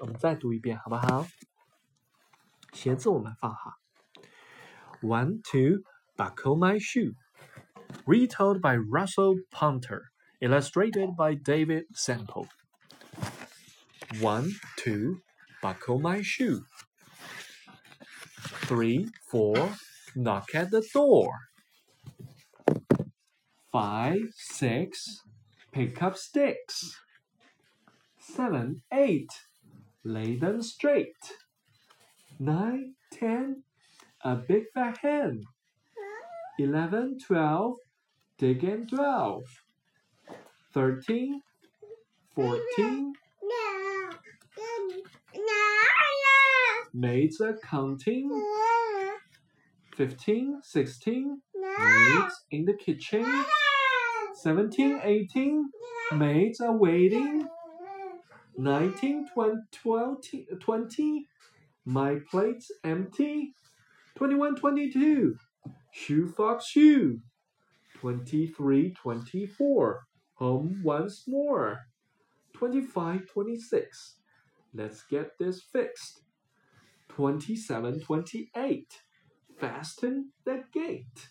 我们再读一遍，好不好？鞋子我们放好。One, two, buckle my shoe. Retold by Russell Punter, illustrated by David Semple. One, two, buckle my shoe. Three, four, knock at the door. Five, six, pick up sticks. Seven, eight, lay them straight. Nine, ten, a big fat hen. Eleven, twelve, dig and twelve. Thirteen, fourteen, maids are counting. Fifteen, sixteen, maids in the kitchen. Seventeen, eighteen, maids are waiting. Nineteen, twenty, twenty, my plate's empty. Twenty-one, twenty-two, shoe fox shoe. Twenty-three, twenty-four, home once more. Twenty-five, twenty-six, let's get this fixed. Twenty-seven, twenty-eight, fasten the gate.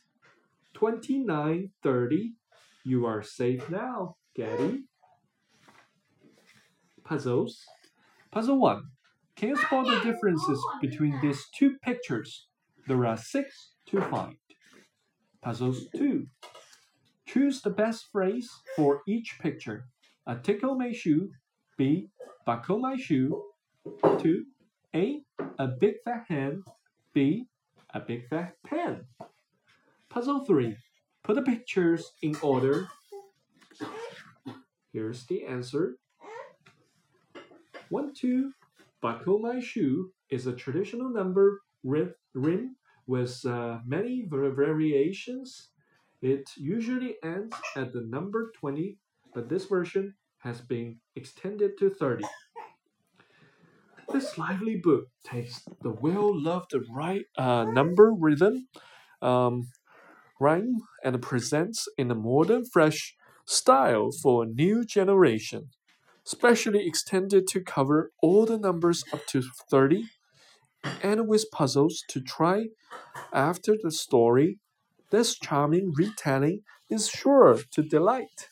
Twenty-nine, thirty, you are safe now, Getty. Puzzles. Puzzle 1. Can you spot the differences between these two pictures? There are six to find. Puzzles 2. Choose the best phrase for each picture. A tickle my shoe. B. Buckle my shoe. 2. A. A big fat hand. B. A big fat pen. Puzzle 3. Put the pictures in order. Here's the answer. 1 2. Buckle my shoe is a traditional number rim with uh, many variations. It usually ends at the number 20, but this version has been extended to 30. This lively book takes the well-loved right uh, number rhythm um, rhyme and presents in a modern, fresh style for a new generation, specially extended to cover all the numbers up to 30 and with puzzles to try after the story. This charming retelling is sure to delight.